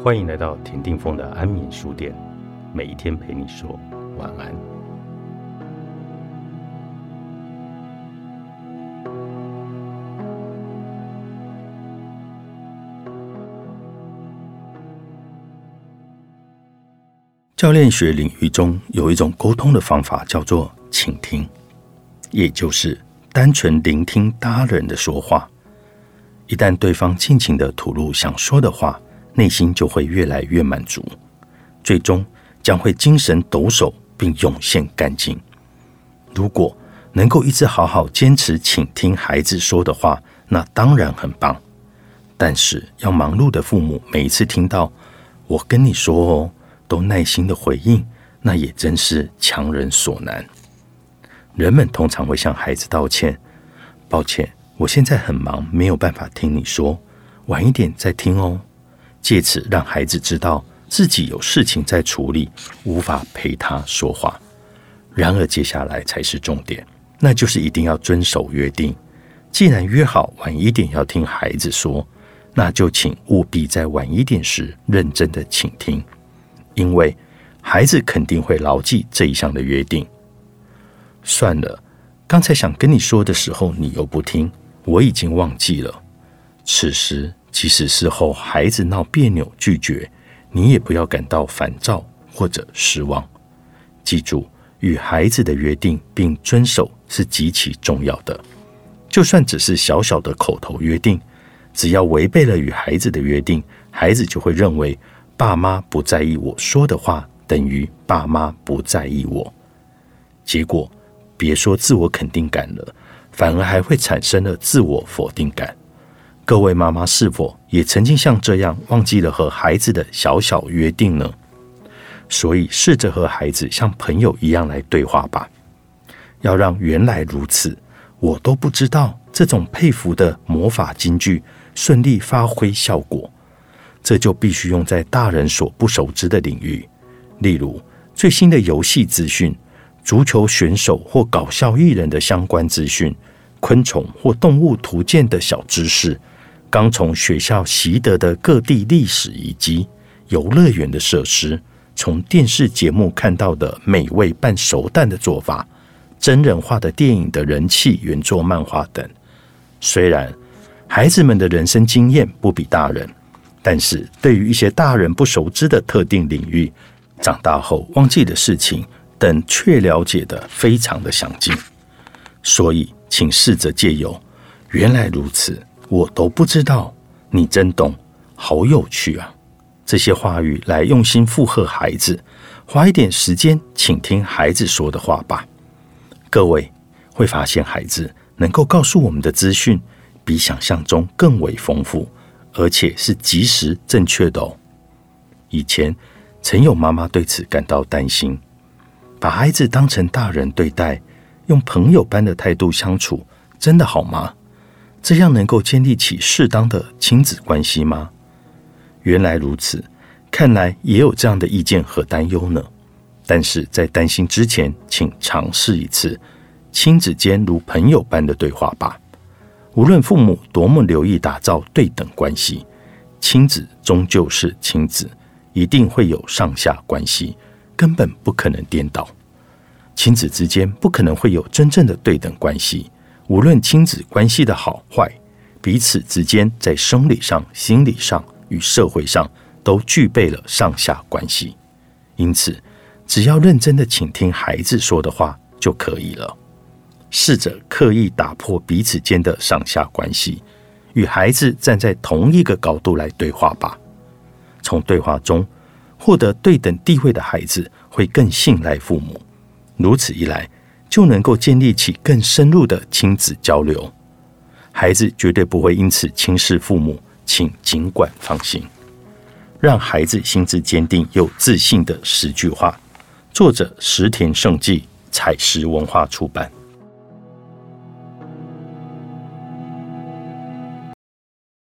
欢迎来到田定峰的安眠书店，每一天陪你说晚安。教练学领域中有一种沟通的方法，叫做倾听，也就是单纯聆听他人的说话。一旦对方尽情的吐露想说的话，内心就会越来越满足，最终将会精神抖擞并涌现干净。如果能够一直好好坚持倾听孩子说的话，那当然很棒。但是要忙碌的父母每一次听到“我跟你说哦”，都耐心的回应，那也真是强人所难。人们通常会向孩子道歉：“抱歉，我现在很忙，没有办法听你说，晚一点再听哦。”借此让孩子知道自己有事情在处理，无法陪他说话。然而，接下来才是重点，那就是一定要遵守约定。既然约好晚一点要听孩子说，那就请务必在晚一点时认真的倾听，因为孩子肯定会牢记这一项的约定。算了，刚才想跟你说的时候，你又不听，我已经忘记了。此时。即使事后孩子闹别扭拒绝，你也不要感到烦躁或者失望。记住，与孩子的约定并遵守是极其重要的。就算只是小小的口头约定，只要违背了与孩子的约定，孩子就会认为爸妈不在意我说的话，等于爸妈不在意我。结果，别说自我肯定感了，反而还会产生了自我否定感。各位妈妈是否也曾经像这样忘记了和孩子的小小约定呢？所以试着和孩子像朋友一样来对话吧。要让原来如此，我都不知道这种佩服的魔法金句顺利发挥效果，这就必须用在大人所不熟知的领域，例如最新的游戏资讯、足球选手或搞笑艺人的相关资讯、昆虫或动物图鉴的小知识。刚从学校习得的各地历史遗迹、游乐园的设施，从电视节目看到的美味拌熟蛋的做法，真人化的电影的人气原作漫画等。虽然孩子们的人生经验不比大人，但是对于一些大人不熟知的特定领域，长大后忘记的事情等，却了解的非常的详尽。所以，请试着借由原来如此。我都不知道，你真懂，好有趣啊！这些话语来用心附和孩子，花一点时间倾听孩子说的话吧。各位会发现，孩子能够告诉我们的资讯比想象中更为丰富，而且是及时正确的哦。以前曾有妈妈对此感到担心，把孩子当成大人对待，用朋友般的态度相处，真的好吗？这样能够建立起适当的亲子关系吗？原来如此，看来也有这样的意见和担忧呢。但是在担心之前，请尝试一次亲子间如朋友般的对话吧。无论父母多么留意打造对等关系，亲子终究是亲子，一定会有上下关系，根本不可能颠倒。亲子之间不可能会有真正的对等关系。无论亲子关系的好坏，彼此之间在生理上、心理上与社会上都具备了上下关系。因此，只要认真的倾听孩子说的话就可以了。试着刻意打破彼此间的上下关系，与孩子站在同一个高度来对话吧。从对话中获得对等地位的孩子会更信赖父母。如此一来。就能够建立起更深入的亲子交流，孩子绝对不会因此轻视父母，请尽管放心。让孩子心智坚定又自信的十句话，作者石田胜纪，彩石文化出版。